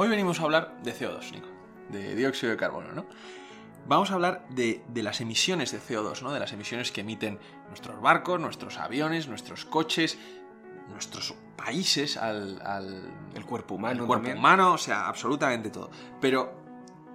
Hoy venimos a hablar de CO2, Nico, de dióxido de carbono, ¿no? Vamos a hablar de, las emisiones de CO2, ¿no? De las emisiones que emiten nuestros barcos, nuestros aviones, nuestros coches, nuestros países al, el cuerpo humano. El cuerpo humano, o sea, absolutamente todo. Pero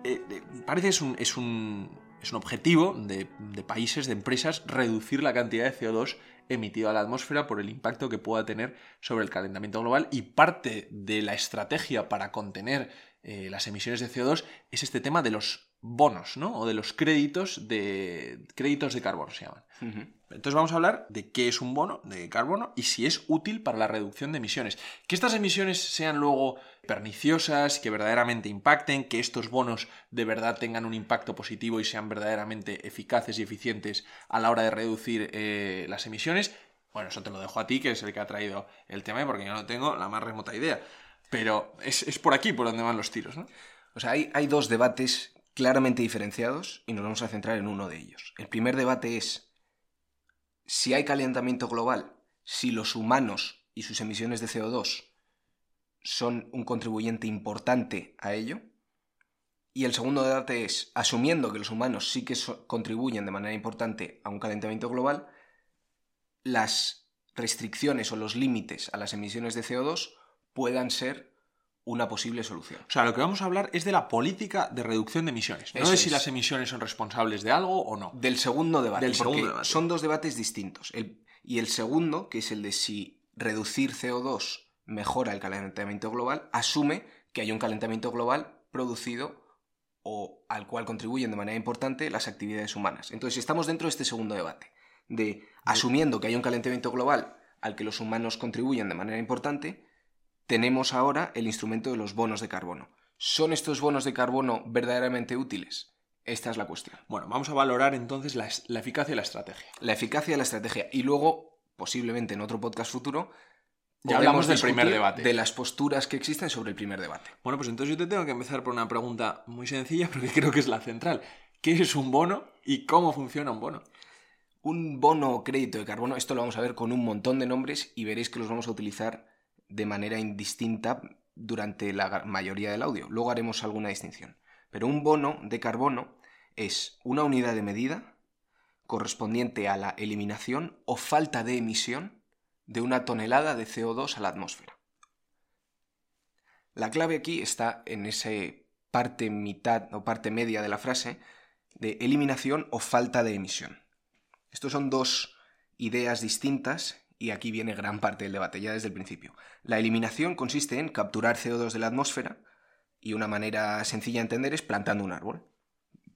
eh, eh, parece es un, es un, es un objetivo de, países, de empresas, reducir la cantidad de CO2 emitido a la atmósfera por el impacto que pueda tener sobre el calentamiento global y parte de la estrategia para contener eh, las emisiones de CO2 es este tema de los bonos, ¿no? O de los créditos de créditos de carbono se llaman. Entonces vamos a hablar de qué es un bono de carbono y si es útil para la reducción de emisiones. Que estas emisiones sean luego perniciosas, que verdaderamente impacten, que estos bonos de verdad tengan un impacto positivo y sean verdaderamente eficaces y eficientes a la hora de reducir eh, las emisiones. Bueno, eso te lo dejo a ti, que es el que ha traído el tema, porque yo no tengo la más remota idea. Pero es, por aquí por donde van los tiros, ¿no? O sea, hay, hay dos debates claramente diferenciados y nos vamos a centrar en uno de ellos. El primer debate es si hay calentamiento global, si los humanos y sus emisiones de CO2 son un contribuyente importante a ello. Y el segundo debate es, asumiendo que los humanos sí que contribuyen de manera importante a un calentamiento global, las restricciones o los límites a las emisiones de CO2 puedan ser una posible solución. O sea, lo que vamos a hablar es de la política de reducción de emisiones. No de si las emisiones son responsables de algo o no. Del segundo debate. Del segundo debate. Son dos debates distintos. y el segundo, que es el de si reducir CO2 mejora el calentamiento global, asume que hay un calentamiento global producido o al cual contribuyen de manera importante las actividades humanas. Entonces, estamos dentro de este segundo debate, de asumiendo que hay un calentamiento global al que los humanos contribuyen de manera importante, tenemos ahora el instrumento de los bonos de carbono. ¿Son estos bonos de carbono verdaderamente útiles? Esta es la cuestión. Bueno, vamos a valorar entonces la, eficacia y la estrategia. La eficacia y la estrategia. Y luego, posiblemente en otro podcast futuro, ya hablamos del primer debate. De las posturas que existen sobre el primer debate. Bueno, pues entonces yo te tengo que empezar por una pregunta muy sencilla, porque creo que es la central. ¿Qué es un bono y cómo funciona un bono? Un bono o crédito de carbono, esto lo vamos a ver con un montón de nombres y veréis que los vamos a utilizar de manera indistinta durante la mayoría del audio. Luego haremos alguna distinción. Pero un bono de carbono es una unidad de medida correspondiente a la eliminación o falta de emisión de una tonelada de CO2 a la atmósfera. La clave aquí está en esa parte mitad o parte media de la frase de eliminación o falta de emisión. Estos son dos ideas distintas y aquí viene gran parte del debate ya desde el principio. La eliminación consiste en capturar CO2 de la atmósfera y una manera sencilla de entender es plantando un árbol.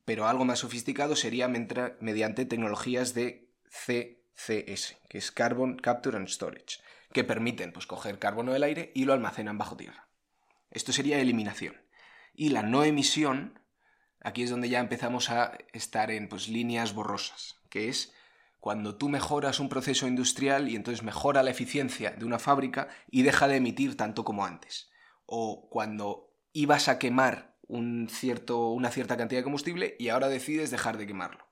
Pero algo más sofisticado sería mediante tecnologías de CCS, que es Carbon Capture and Storage, que permiten pues, coger carbono del aire y lo almacenan bajo tierra. Esto sería eliminación. Y la no emisión, aquí es donde ya empezamos a estar en pues, líneas borrosas, que es cuando tú mejoras un proceso industrial y entonces mejora la eficiencia de una fábrica y deja de emitir tanto como antes. O cuando ibas a quemar un cierto, una cierta cantidad de combustible y ahora decides dejar de quemarlo.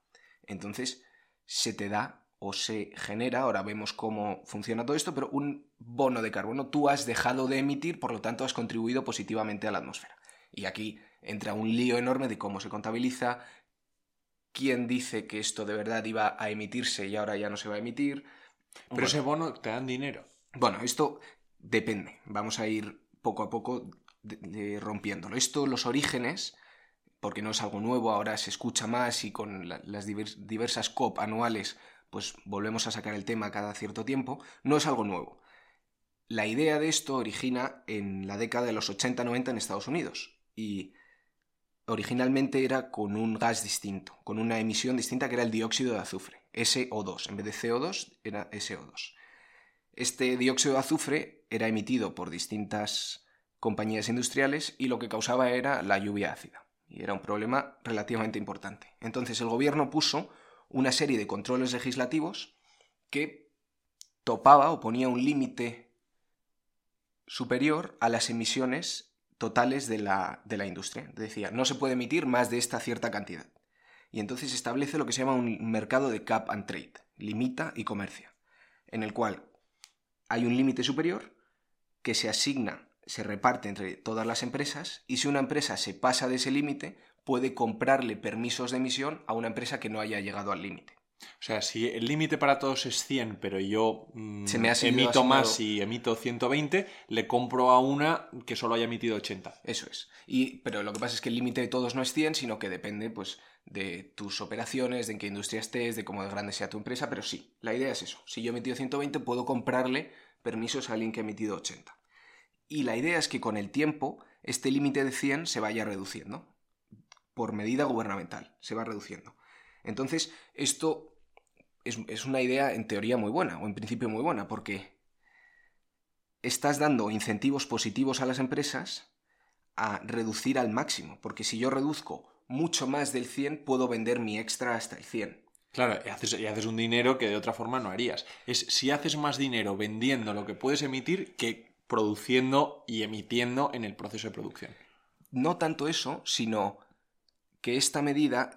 Entonces se te da o se genera, ahora vemos cómo funciona todo esto, pero un bono de carbono. Tú has dejado de emitir, por lo tanto has contribuido positivamente a la atmósfera. Y aquí entra un lío enorme de cómo se contabiliza, quién dice que esto de verdad iba a emitirse y ahora ya no se va a emitir. Pero ese bono te dan dinero. Bueno, esto depende. Vamos a ir poco a poco rompiéndolo. Esto, los orígenes, porque no es algo nuevo, ahora se escucha más y con las diversas COP anuales, pues volvemos a sacar el tema cada cierto tiempo, no es algo nuevo. La idea de esto origina en la década de los 80-90 en Estados Unidos y originalmente era con un gas distinto, con una emisión distinta que era el dióxido de azufre, SO2. En vez de CO2 era SO2. Este dióxido de azufre era emitido por distintas compañías industriales y lo que causaba era la lluvia ácida. Y era un problema relativamente importante. Entonces el gobierno puso una serie de controles legislativos que topaba o ponía un límite superior a las emisiones totales de la, de la industria. Decía, no se puede emitir más de esta cierta cantidad. Y entonces establece lo que se llama un mercado de cap and trade, limita y comercia, en el cual hay un límite superior que se asigna se reparte entre todas las empresas y si una empresa se pasa de ese límite, puede comprarle permisos de emisión a una empresa que no haya llegado al límite. O sea, si el límite para todos es 100, pero yo mm, Se me ha seguido emito más y emito 120, le compro a una que solo haya emitido 80. Eso es. Y, pero lo que pasa es que el límite de todos no es 100, sino que depende pues, de tus operaciones, de en qué industria estés, de cómo de grande sea tu empresa, pero sí, la idea es eso. Si yo he emitido 120, puedo comprarle permisos a alguien que ha emitido 80. Y la idea es que con el tiempo este límite de 100 se vaya reduciendo. Por medida gubernamental, se va reduciendo. Entonces, esto es, es una idea en teoría muy buena, o en principio muy buena, porque estás dando incentivos positivos a las empresas a reducir al máximo, porque si yo reduzco mucho más del 100, puedo vender mi extra hasta el 100. Claro, y haces, y haces un dinero que de otra forma no harías. Es si haces más dinero vendiendo lo que puedes emitir que produciendo y emitiendo en el proceso de producción. No tanto eso, sino que esta medida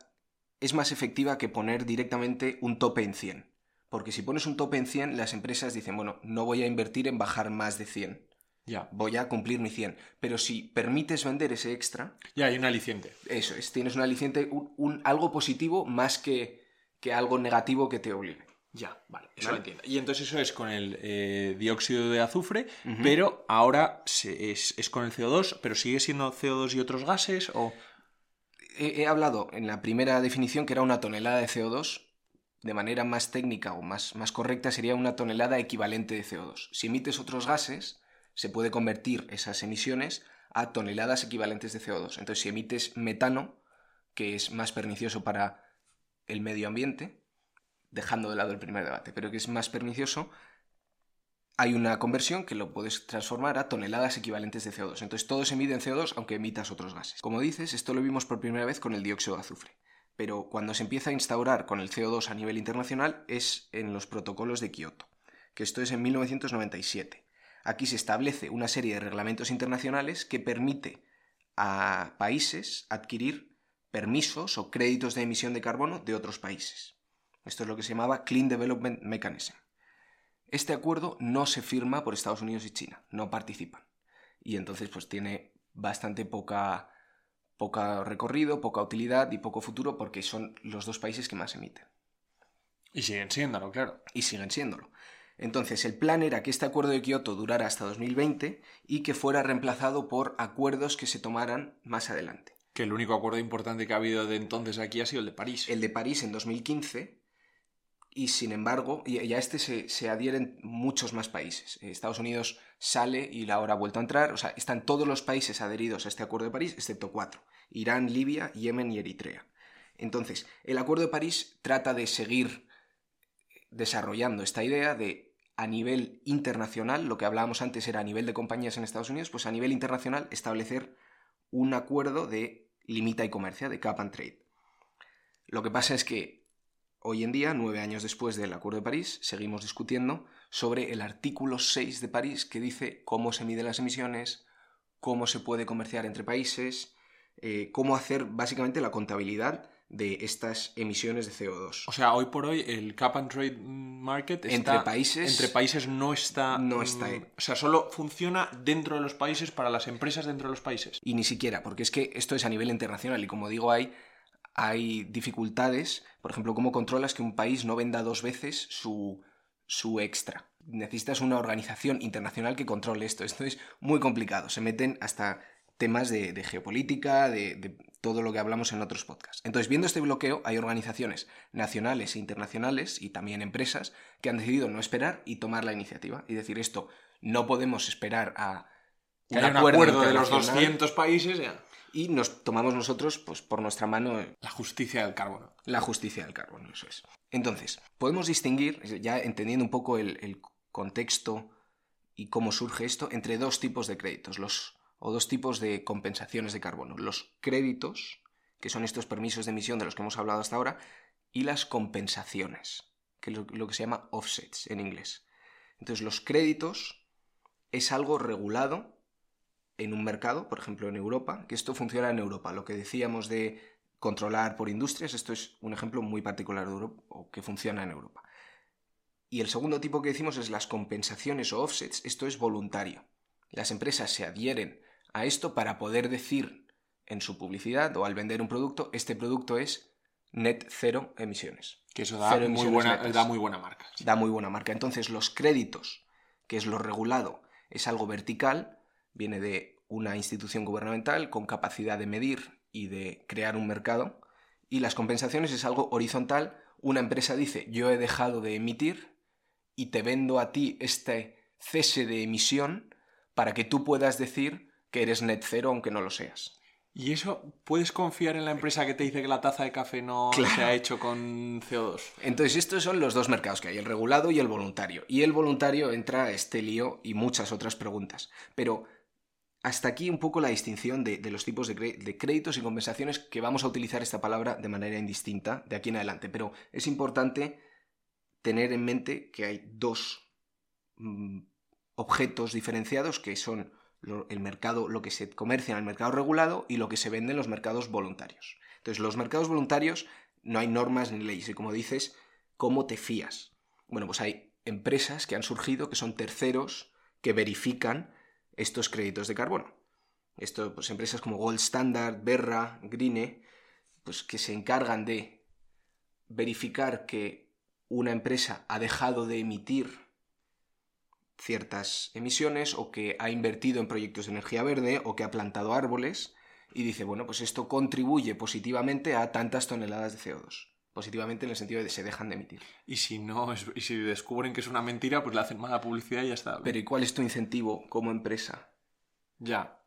es más efectiva que poner directamente un tope en 100. Porque si pones un tope en 100, las empresas dicen, bueno, no voy a invertir en bajar más de 100, Ya. voy a cumplir mi 100. Pero si permites vender ese extra, Ya hay un aliciente. eso es, tienes un aliciente, un, un- algo positivo más que, que algo negativo que te obligue. Ya, vale, eso ¿Vale? lo entiendo. Y entonces eso es con el eh, dióxido de azufre, pero ahora se- es, es con el CO2, pero sigue siendo CO2 y otros gases o... He, hablado en la primera definición que era una tonelada de CO2. De manera más técnica o más, más correcta sería una tonelada equivalente de CO2. Si emites otros gases, se puede convertir esas emisiones a toneladas equivalentes de CO2. Entonces, si emites metano, que es más pernicioso para el medio ambiente, dejando de lado el primer debate, pero que es más pernicioso, hay una conversión que lo puedes transformar a toneladas equivalentes de CO2. Entonces todo se mide en CO2 aunque emitas otros gases. Como dices, esto lo vimos por primera vez con el dióxido de azufre. Pero cuando se empieza a instaurar con el CO2 a nivel internacional es en los protocolos de Kioto, que esto es en 1997. Aquí se establece una serie de reglamentos internacionales que permite a países adquirir permisos o créditos de emisión de carbono de otros países. Esto es lo que se llamaba Clean Development Mechanism. Este acuerdo no se firma por Estados Unidos y China, no participan. Y entonces pues tiene bastante poca, poca recorrido, poca utilidad y poco futuro porque son los dos países que más emiten. Y siguen siéndolo, claro. Y siguen siéndolo. Entonces el plan era que este acuerdo de Kioto durara hasta 2020 y que fuera reemplazado por acuerdos que se tomaran más adelante. Que el único acuerdo importante que ha habido de entonces aquí ha sido el de París. el de París en 2015 y sin embargo, y a este se, se adhieren muchos más países. Eh, Estados Unidos sale y ahora ha vuelto a entrar, o sea, están todos los países adheridos a este acuerdo de París, excepto cuatro, Irán, Libia, Yemen y Eritrea. Entonces, el acuerdo de París trata de seguir desarrollando esta idea de a nivel internacional, lo que hablábamos antes era a nivel de compañías en Estados Unidos, pues a nivel internacional establecer un acuerdo de limita y comercia, de cap and trade. Lo que pasa es que hoy en día, nueve años después del Acuerdo de París, seguimos discutiendo sobre el artículo 6 de París que dice cómo se miden las emisiones, cómo se puede comerciar entre países, eh, cómo hacer básicamente la contabilidad de estas emisiones de CO2. O sea, hoy por hoy el cap and trade market está, Entre países- entre países no está No está mm, o sea solo funciona dentro de los países para las empresas dentro de los países Y ni siquiera, porque es que esto es a nivel internacional y como digo, hay, hay dificultades. Por ejemplo, ¿cómo controlas que un país no venda dos veces su, su extra? Necesitas una organización internacional que controle esto. Esto es muy complicado. Se meten hasta temas de, de geopolítica, de, de todo lo que hablamos en otros podcasts. Entonces, viendo este bloqueo, hay organizaciones nacionales e internacionales y también empresas que han decidido no esperar y tomar la iniciativa y decir esto, no podemos esperar a un acuerdo, de los internacional 200 países ya. Y nos tomamos nosotros, pues por nuestra mano, la justicia del carbono la justicia del carbono, eso es. Entonces, podemos distinguir, ya entendiendo un poco el, el contexto y cómo surge esto, entre dos tipos de créditos, los, o dos tipos de compensaciones de carbono. Los créditos, que son estos permisos de emisión de los que hemos hablado hasta ahora, y las compensaciones, que es lo, lo que se llama offsets en inglés. Entonces, los créditos es algo regulado en un mercado, por ejemplo en Europa, que esto funciona en Europa. Lo que decíamos de controlar por industrias, esto es un ejemplo muy particular de Europa, o que funciona en Europa. Y el segundo tipo que decimos es las compensaciones o offsets, esto es voluntario. Las empresas se adhieren a esto para poder decir en su publicidad o al vender un producto, este producto es net cero emisiones. Que eso da, muy buena, da muy buena marca. Da muy buena marca. Entonces, los créditos, que es lo regulado, es algo vertical, viene de una institución gubernamental con capacidad de medir y de crear un mercado, y las compensaciones es algo horizontal. Una empresa dice, yo he dejado de emitir y te vendo a ti este cese de emisión para que tú puedas decir que eres net cero aunque no lo seas. ¿Y eso puedes confiar en la empresa que te dice que la taza de café no se ha hecho con CO2? Entonces, estos son los dos mercados que hay, el regulado y el voluntario. Y el voluntario entra a este lío y muchas otras preguntas. Pero hasta aquí un poco la distinción de, los tipos de, de, créditos y compensaciones que vamos a utilizar esta palabra de manera indistinta de aquí en adelante. Pero es importante tener en mente que hay dos mm, objetos diferenciados que son el mercado, lo que se comercia en el mercado regulado y lo que se vende en los mercados voluntarios. Entonces, los mercados voluntarios no hay normas ni leyes y como dices, ¿cómo te fías? Bueno, pues hay empresas que han surgido que son terceros que verifican estos créditos de carbono. Esto, pues empresas como Gold Standard, Berra, Green, pues que se encargan de verificar que una empresa ha dejado de emitir ciertas emisiones o que ha invertido en proyectos de energía verde o que ha plantado árboles y dice, bueno, pues esto contribuye positivamente a tantas toneladas de CO2. Positivamente en el sentido de que se dejan de emitir. Y si no, y si descubren que es una mentira, pues le hacen mala publicidad y ya está. Pero ¿y cuál es tu incentivo como empresa? Ya.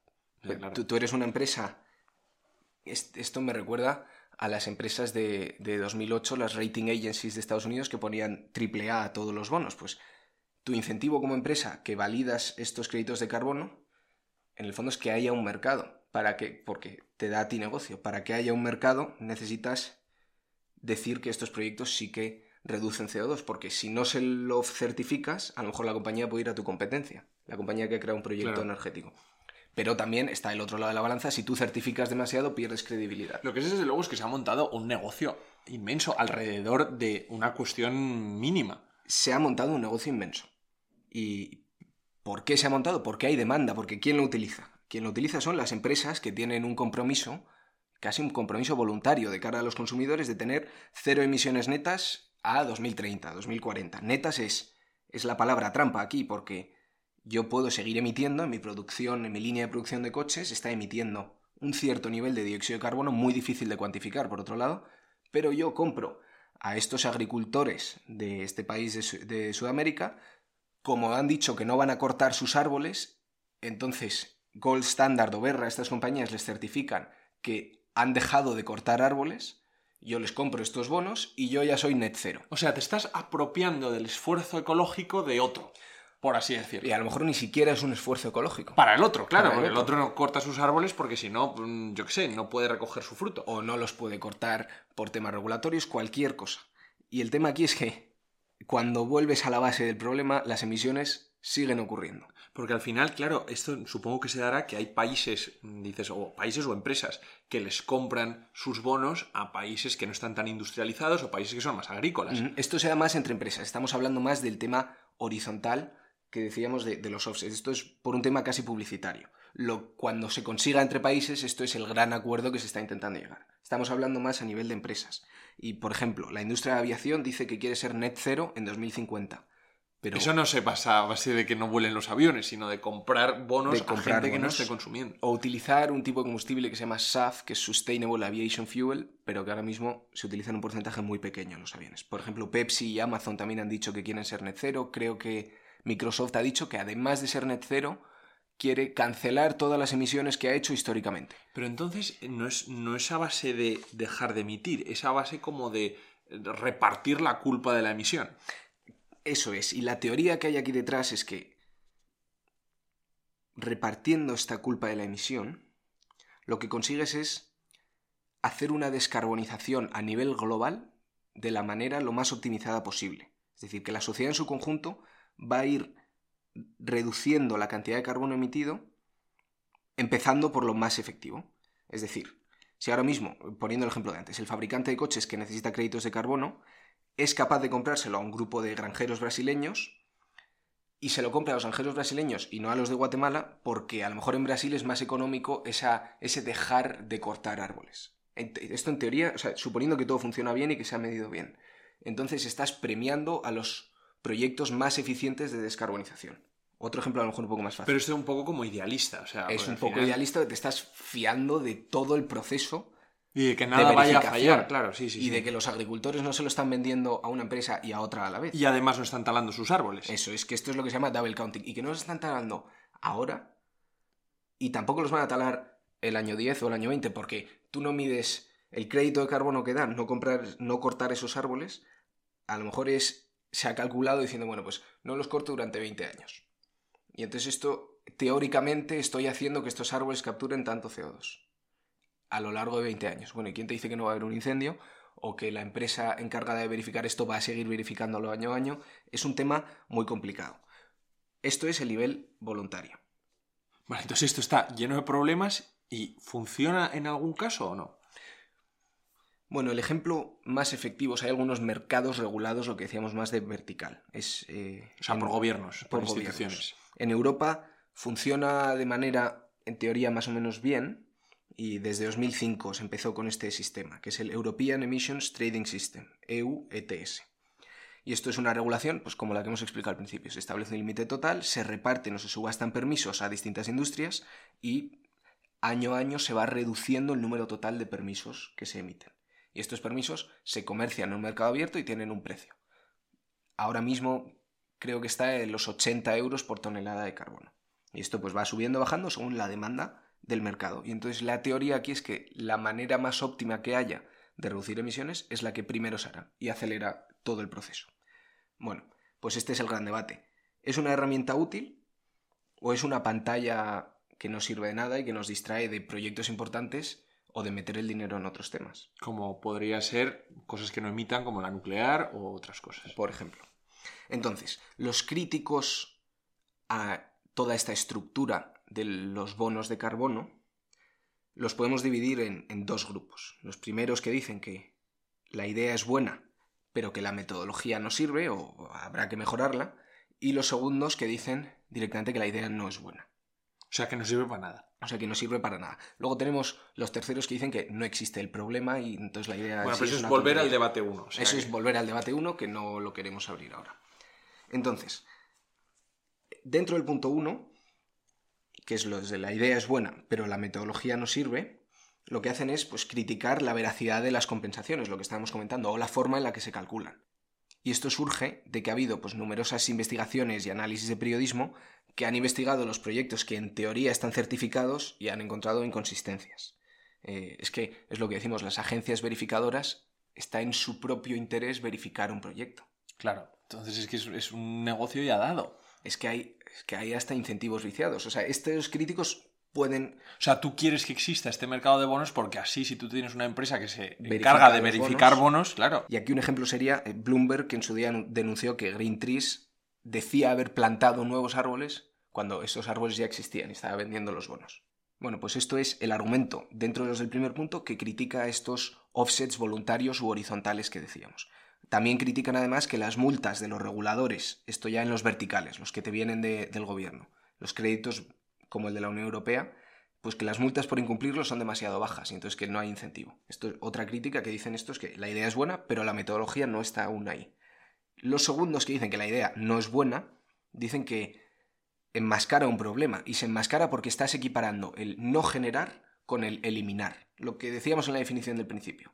tú, eres una empresa. Esto me recuerda a las empresas de, de 2008, las rating agencies de Estados Unidos que ponían triple A a todos los bonos. Pues tu incentivo como empresa que validas estos créditos de carbono, en el fondo es que haya un mercado. ¿Para que Porque te da a ti negocio. Para que haya un mercado necesitas decir que estos proyectos sí que reducen CO2, porque si no se lo certificas, a lo mejor la compañía puede ir a tu competencia, la compañía que crea un proyecto energético. Pero también está el otro lado de la balanza, si tú certificas demasiado pierdes credibilidad. Lo que es desde luego es que se ha montado un negocio inmenso alrededor de una cuestión mínima. Se ha montado un negocio inmenso. ¿Y por qué se ha montado? Porque hay demanda, porque ¿quién lo utiliza? Quien lo utiliza son las empresas que tienen un compromiso, casi un compromiso voluntario de cara a los consumidores de tener cero emisiones netas a 2030, 2040. Netas es, es la palabra trampa aquí, porque yo puedo seguir emitiendo en mi producción, en mi línea de producción de coches, está emitiendo un cierto nivel de dióxido de carbono muy difícil de cuantificar, por otro lado, pero yo compro a estos agricultores de este país de, de Sudamérica como han dicho que no van a cortar sus árboles, entonces Gold Standard o Berra, estas compañías les certifican que han dejado de cortar árboles, yo les compro estos bonos y yo ya soy net cero. O sea, te estás apropiando del esfuerzo ecológico de otro, por así decirlo. Y a lo mejor ni siquiera es un esfuerzo ecológico. Para el otro, claro, porque el otro no corta sus árboles porque si no, mm, yo qué sé, no puede recoger su fruto. O no los puede cortar por temas regulatorios, cualquier cosa. Y el tema aquí es que cuando vuelves a la base del problema, las emisiones siguen ocurriendo. Porque al final, claro, esto supongo que se dará que hay países, dices, o países o empresas que les compran sus bonos a países que no están tan industrializados o países que son más agrícolas. Esto se da más entre empresas. Estamos hablando más del tema horizontal que decíamos de, los offsets. Esto es por un tema casi publicitario. Cuando se consiga entre países, esto es el gran acuerdo que se está intentando llegar. Estamos hablando más a nivel de empresas. Y, por ejemplo, la industria de aviación dice que quiere ser net cero en 2050. Pero Eso no se pasa a base de que no vuelen los aviones, sino de comprar bonos de comprar a gente que no esté consumiendo. O utilizar un tipo de combustible que se llama SAF, que es Sustainable Aviation Fuel, pero que ahora mismo se utiliza en un porcentaje muy pequeño en los aviones. Por ejemplo, Pepsi y Amazon también han dicho que quieren ser net cero. Creo que Microsoft ha dicho que además de ser net cero, quiere cancelar todas las emisiones que ha hecho históricamente. Pero entonces no es, no es a base de dejar de emitir, es a base como de repartir la culpa de la emisión. Eso es, y la teoría que hay aquí detrás es que repartiendo esta culpa de la emisión, lo que consigues es hacer una descarbonización a nivel global de la manera lo más optimizada posible. Es decir, que la sociedad en su conjunto va a ir reduciendo la cantidad de carbono emitido, empezando por lo más efectivo. Es decir, si ahora mismo, poniendo el ejemplo de antes, el fabricante de coches que necesita créditos de carbono es capaz de comprárselo a un grupo de granjeros brasileños y se lo compra a los granjeros brasileños y no a los de Guatemala porque a lo mejor en Brasil es más económico esa, ese dejar de cortar árboles. Esto en teoría, o sea, suponiendo que todo funciona bien y que se ha medido bien. Entonces estás premiando a los proyectos más eficientes de descarbonización. Otro ejemplo a lo mejor un poco más fácil. Pero esto es un poco como idealista, o sea... Es un poco idealista, te estás fiando de todo el proceso y de que nada vaya a fallar, claro, sí, sí. Y de que los agricultores no se lo están vendiendo a una empresa y a otra a la vez. Y además no están talando sus árboles. Eso, es que esto es lo que se llama double counting. Y que no los están talando ahora y tampoco los van a talar el año 10 o el año 20, porque tú no mides el crédito de carbono que dan, no, comprar, no cortar esos árboles, a lo mejor es, se ha calculado diciendo, bueno, pues no los corto durante 20 años. Y entonces esto, teóricamente, estoy haciendo que estos árboles capturen tanto CO2 a lo largo de 20 años. Bueno, ¿y quién te dice que no va a haber un incendio? o que la empresa encargada de verificar esto va a seguir verificándolo año a año, es un tema muy complicado. Esto es el nivel voluntario. Vale, entonces esto está lleno de problemas y ¿funciona en algún caso o no? Bueno, el ejemplo más efectivo es hay algunos mercados regulados, lo que decíamos más de vertical. Es, eh, o sea, por gobiernos, por, instituciones. En Europa funciona de manera, en teoría, más o menos bien, y desde 2005 se empezó con este sistema, que es el European Emissions Trading System, EU ETS. Y esto es una regulación, pues como la que hemos explicado al principio. Se establece un límite total, se reparten o se subastan permisos a distintas industrias y año a año se va reduciendo el número total de permisos que se emiten. Y estos permisos se comercian en un mercado abierto y tienen un precio. Ahora mismo creo que está en los 80 euros por tonelada de carbono. Y esto pues va subiendo, bajando según la demanda del mercado. Y entonces la teoría aquí es que la manera más óptima que haya de reducir emisiones es la que primero se hará y acelera todo el proceso. Bueno, pues este es el gran debate. ¿Es una herramienta útil o es una pantalla que no sirve de nada y que nos distrae de proyectos importantes o de meter el dinero en otros temas? Como podría ser cosas que no emitan como la nuclear o otras cosas. Por ejemplo. Entonces, los críticos a toda esta estructura de los bonos de carbono los podemos dividir en, dos grupos. Los primeros que dicen que la idea es buena, pero que la metodología no sirve o habrá que mejorarla, y los segundos que dicen directamente que la idea no es buena. O sea, que no sirve para nada. O sea, que no sirve para nada. Luego tenemos los terceros que dicen que no existe el problema y entonces la idea... Bueno, eso es, volver al debate 1. eso es volver al debate 1 que no lo queremos abrir ahora. Entonces, dentro del punto 1 que es lo de la idea es buena, pero la metodología no sirve, lo que hacen es pues, criticar la veracidad de las compensaciones, lo que estábamos comentando, o la forma en la que se calculan. Y esto surge de que ha habido pues, numerosas investigaciones y análisis de periodismo que han investigado los proyectos que en teoría están certificados y han encontrado inconsistencias. Eh, es que es lo que decimos, las agencias verificadoras está en su propio interés verificar un proyecto. Claro, entonces es que es un negocio ya dado. Es que hay que hay hasta incentivos viciados. O sea, estos críticos pueden... O sea, tú quieres que exista este mercado de bonos porque así, si tú tienes una empresa que se encarga de verificar bonos, claro. Y aquí un ejemplo sería eh, Bloomberg, que en su día denunció que Green Trees decía haber plantado nuevos árboles cuando estos árboles ya existían y estaba vendiendo los bonos. Bueno, pues esto es el argumento dentro de los del primer punto que critica estos offsets voluntarios u horizontales que decíamos. También critican además que las multas de los reguladores, esto ya en los verticales, los que te vienen del gobierno, los créditos como el de la Unión Europea, pues que las multas por incumplirlos son demasiado bajas y entonces que no hay incentivo. Esto es otra crítica que dicen estos que la idea es buena, pero la metodología no está aún ahí. Los segundos que dicen que la idea no es buena, dicen que enmascara un problema y se enmascara porque estás equiparando el no generar con el eliminar, lo que decíamos en la definición del principio.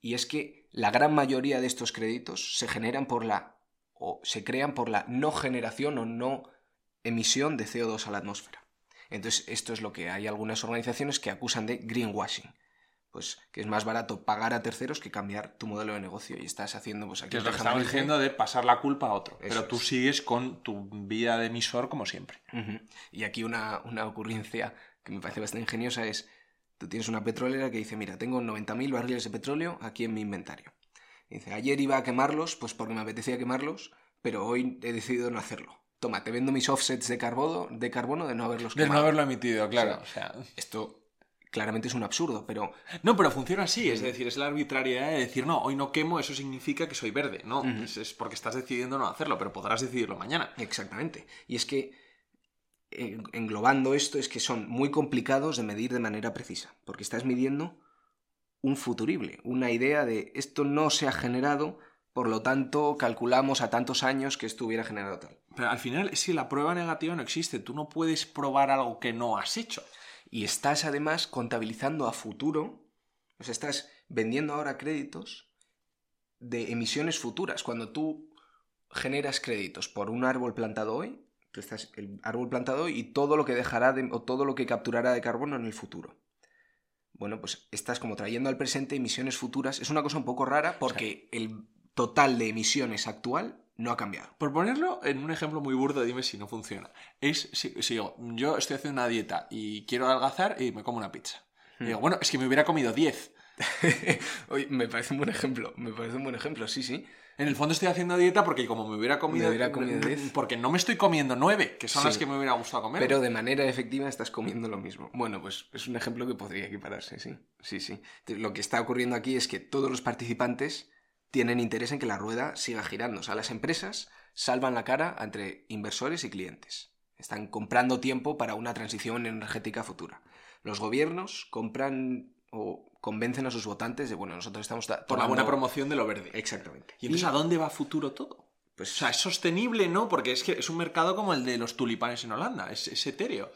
Y es que la gran mayoría de estos créditos se generan por la o se crean por la no generación o no emisión de CO2 a la atmósfera. Entonces, esto es lo que hay algunas organizaciones que acusan de greenwashing. Pues que es más barato pagar a terceros que cambiar tu modelo de negocio. Y estás haciendo pues aquí que es lo que estamos diciendo de pasar la culpa a otro. Pero tú sigues con tu vida de emisor como siempre. Y aquí una, una ocurrencia que me parece bastante ingeniosa es Tú tienes una petrolera que dice, mira, tengo 90.000 barriles de petróleo aquí en mi inventario. dice, ayer iba a quemarlos, pues porque me apetecía quemarlos, pero hoy he decidido no hacerlo. Toma, te vendo mis offsets de carbono de, carbono de no haberlos quemado. De no haberlo emitido, claro. esto claramente es un absurdo, pero... No, pero funciona así, es decir, es la arbitrariedad de decir, no, hoy no quemo, eso significa que soy verde. No, es, es, porque estás decidiendo no hacerlo, pero podrás decidirlo mañana. Exactamente. Y es que, englobando esto, es que son muy complicados de medir de manera precisa, porque estás midiendo un futurible, una idea de esto no se ha generado, por lo tanto calculamos a tantos años que esto hubiera generado tal. Pero al final, si la prueba negativa no existe, tú no puedes probar algo que no has hecho. Y estás además contabilizando a futuro, o sea, estás vendiendo ahora créditos de emisiones futuras. Cuando tú generas créditos por un árbol plantado hoy, tú estás el árbol plantado y todo lo que dejará de, o todo lo que capturará de carbono en el futuro. Bueno, pues estás como trayendo al presente emisiones futuras. Es una cosa un poco rara porque el total de emisiones actual no ha cambiado. Por ponerlo en un ejemplo muy burdo, dime si no funciona. Es si, yo, yo, estoy haciendo una dieta y quiero adelgazar y me como una pizza. Y digo, hmm. bueno, es que me hubiera comido 10. Oye, me parece un buen ejemplo, me parece un buen ejemplo, sí, sí. En el fondo estoy haciendo dieta porque como me hubiera comido... Me hubiera comido 10. Porque no me estoy comiendo 9, que son las que me hubiera gustado comer. Pero de manera efectiva estás comiendo lo mismo. Bueno, pues es un ejemplo que podría equipararse, sí. Sí, sí. Lo que está ocurriendo aquí es que todos los participantes tienen interés en que la rueda siga girando. O sea, las empresas salvan la cara entre inversores y clientes. Están comprando tiempo para una transición energética futura. Los gobiernos compran o convencen a sus votantes de, bueno, nosotros estamos... Por la buena promoción de lo verde. Exactamente. ¿Y entonces a dónde va futuro todo? Pues, o sea, es sostenible, ¿no? Porque es que es un mercado como el de los tulipanes en Holanda, es, es etéreo.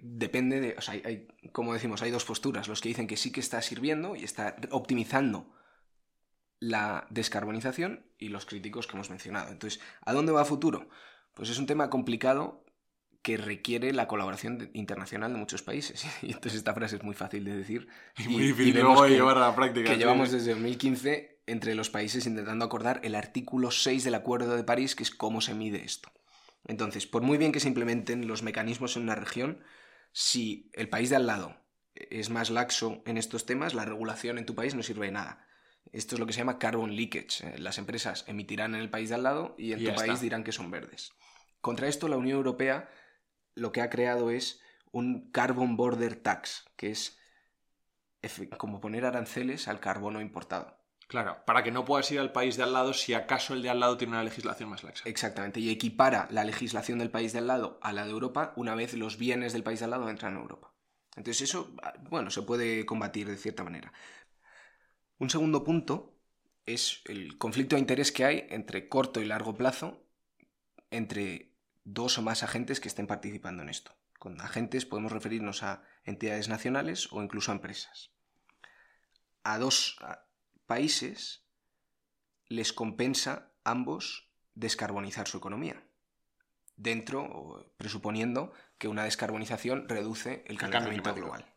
Depende de, o sea, hay, como decimos, hay dos posturas. Los que dicen que sí que está sirviendo y está optimizando la descarbonización y los críticos que hemos mencionado. Entonces, ¿a dónde va futuro? Pues es un tema complicado que requiere la colaboración internacional de muchos países. Y entonces esta frase es muy fácil de decir. Y, muy difícil de llevar a la práctica. Que llevamos desde 2015 entre los países intentando acordar el artículo 6 del Acuerdo de París, que es cómo se mide esto. Entonces, por muy bien que se implementen los mecanismos en una región, si el país de al lado es más laxo en estos temas, la regulación en tu país no sirve de nada. Esto es lo que se llama carbon leakage. Eh, las empresas emitirán en el país de al lado y en tu país dirán que son verdes. Contra esto, la Unión Europea lo que ha creado es un carbon border tax, que es como poner aranceles al carbono importado. Claro, para que no puedas ir al país de al lado si acaso el de al lado tiene una legislación más laxa. Exactamente, y equipara la legislación del país de al lado a la de Europa una vez los bienes del país de al lado entran a Europa. Entonces eso, bueno, se puede combatir de cierta manera. Un segundo punto es el conflicto de interés que hay entre corto y largo plazo entre dos o más agentes que estén participando en esto. Con agentes podemos referirnos a entidades nacionales o incluso a empresas. A dos países les compensa ambos descarbonizar su economía. Dentro, presuponiendo que una descarbonización reduce el calentamiento global.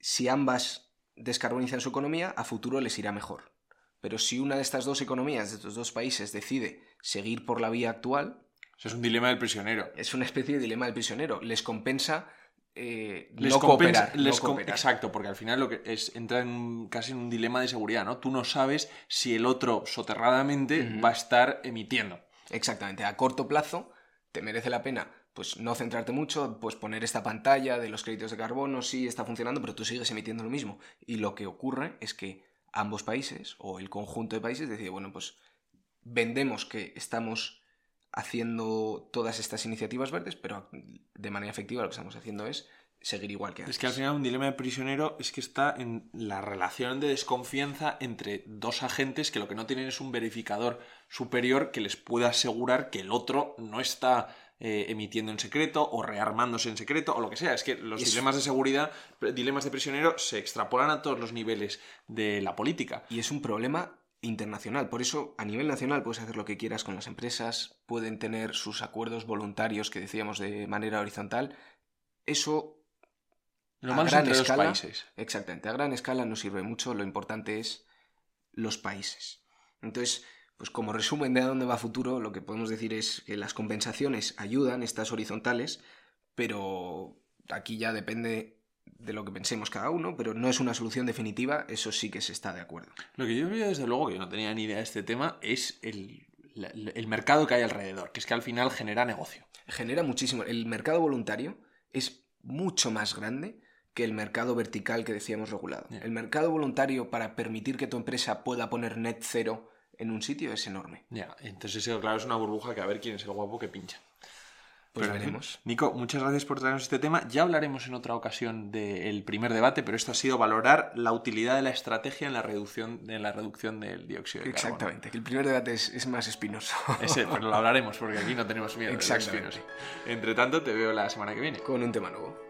Si ambas descarbonizan su economía, a futuro les irá mejor. Pero si una de estas dos economías, de estos dos países, decide seguir por la vía actual... Eso es un dilema del prisionero. Es una especie de dilema del prisionero. Les compensa eh, no, cooperar, Exacto, porque al final lo que es entra en, casi en un dilema de seguridad, ¿no? Tú no sabes si el otro soterradamente va a estar emitiendo. Exactamente. A corto plazo te merece la pena pues no centrarte mucho, pues poner esta pantalla de los créditos de carbono, sí está funcionando, pero tú sigues emitiendo lo mismo. Y lo que ocurre es que ambos países, o el conjunto de países, deciden, bueno, pues vendemos que estamos haciendo todas estas iniciativas verdes, pero de manera efectiva lo que estamos haciendo es seguir igual que antes. Es que al final un dilema de prisionero es que está en la relación de desconfianza entre dos agentes que lo que no tienen es un verificador superior que les pueda asegurar que el otro no está eh, emitiendo en secreto o rearmándose en secreto o lo que sea. Es que los dilemas de seguridad, dilemas de prisionero, se extrapolan a todos los niveles de la política. Y es un problema internacional. Por eso, a nivel nacional puedes hacer lo que quieras con las empresas, pueden tener sus acuerdos voluntarios que decíamos de manera horizontal. Eso lo a gran escala, países. Exactamente, a gran escala no sirve mucho, lo importante es los países. Entonces, pues como resumen de a dónde va futuro, lo que podemos decir es que las compensaciones ayudan, estas horizontales, pero aquí ya depende de lo que pensemos cada uno, pero no es una solución definitiva, eso sí que se está de acuerdo. Lo que yo veo desde luego, que yo no tenía ni idea de este tema, es el, el mercado que hay alrededor, que es que al final genera negocio. Genera muchísimo. El mercado voluntario es mucho más grande que el mercado vertical que decíamos regulado. El mercado voluntario para permitir que tu empresa pueda poner net cero en un sitio es enorme. Ya, entonces eso, claro, es una burbuja que a ver quién es el guapo que pincha. Pues Pero, veremos. Nico, muchas gracias por traernos este tema. Ya hablaremos en otra ocasión del primer debate, pero esto ha sido valorar la utilidad de la estrategia en la reducción, en la reducción del dióxido de carbono. Exactamente, que el primer debate es, es más espinoso. Ese, pero lo hablaremos porque aquí no tenemos miedo. Exactamente. Entre tanto, te veo la semana que viene. Con un tema nuevo.